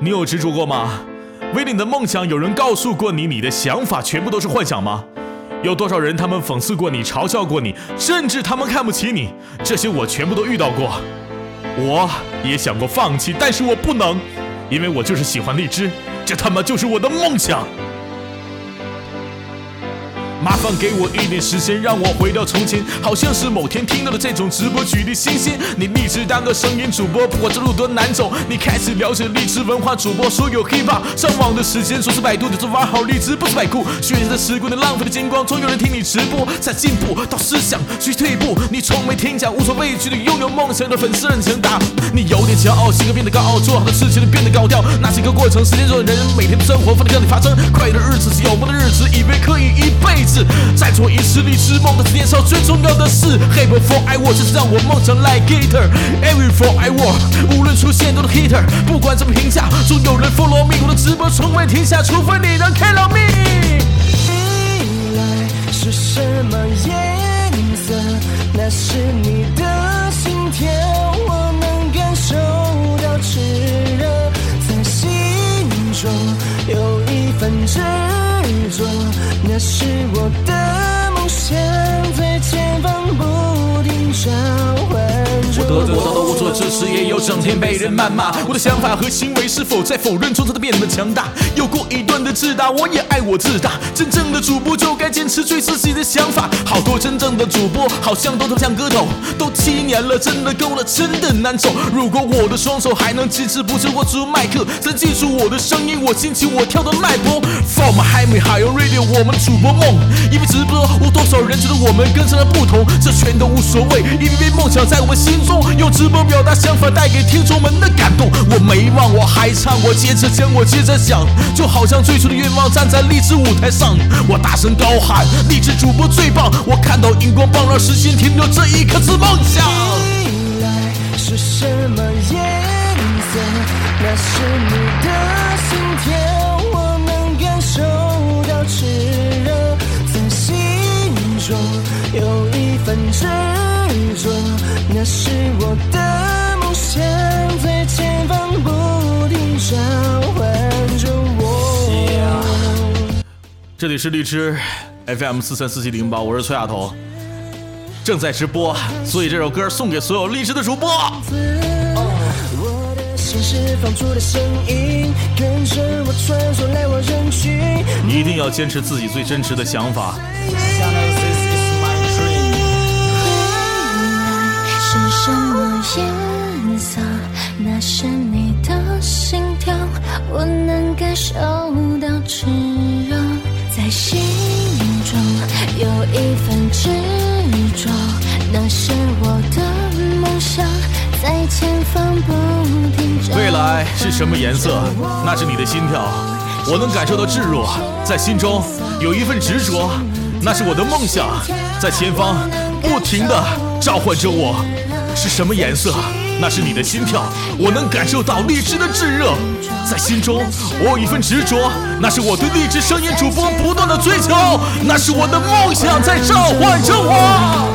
你有执着过吗？为你的梦想，有人告诉过你，你的想法全部都是幻想吗？有多少人他们讽刺过你，嘲笑过你，甚至他们看不起你？这些我全部都遇到过。我也想过放弃，但是我不能，因为我就是喜欢荔枝，这他妈就是我的梦想。麻烦给我一点时间，让我回到从前。好像是某天听到了这种直播，举例新鲜。你立志当个声音主播，不管这路多难走，你开始了解励志文化主播。所有 hiphop 上网的时间，说是百度，就是玩好励志，不是百酷。学着时光的浪费的金光，总有人听你直播。在进步到思想去退步，你从没听讲，无所畏惧的拥有梦想的粉丝认成打。你有点骄傲，性格变得高傲，做好的事情都变得高调，那是一个过程。时间中的人，每天的生活放在跟你发生。快乐的日子是有梦的日子，以为可以一辈子。再做一次励志梦的年少，最重要的是 Hey before I walk，就是让我梦想 like guitar。Every for I walk，无论出现多少 hitter，不管怎么评价，总有人 follow me。我的直播从未停下，除非你能 kill me。未来是什么颜色？那是你的心跳，那是我的梦想，在前方不我得到的无所支持，也有整天被人谩骂。我的想法和行为是否在否认中才变得强大？有过一段的自大，我也爱我自大。真正的主播就该坚持最自己的想法。好多真正的主播好像都特像歌头，都七年了，真的够了，真的难走。如果我的双手还能支持不住握住麦克，再记住我的声音，我心情，我跳的脉搏。From Highway High Radio，我们主播梦，因为直播，我多少人觉得我们跟上了不同，这全都无所谓，因为梦想在我们心中，用直播表达想法，带给听众们的感动。我没忘，我还唱，我接着讲，我接着想，就好像最初的愿望，站在励志舞台上，我大声高喊，励志主播最棒，我看到荧光棒，让时间停留这一刻是梦想。未来是什么颜色？那是你的心跳，我能感受到炽热，在心中有一份执着，那是我的梦想，在前方不停召唤着我。这里是荔枝 FM 四三四七零八，我是崔亚彤，正在直播，所以这首歌送给所有荔枝的主播。你一定要坚持自己最真实的想法。一份执着，那是我的梦想，在前方不停召唤未来是什么颜色？那是你的心跳，我能感受到炙热，在心中有一份执着，那是我的梦想，在前方不停的召唤着我。是什么颜色？那是你的心跳，我能感受到荔枝的炙热，在心中我有一份执着，那是我对荔枝声音主播不断的追求，那是我的梦想在召唤着我。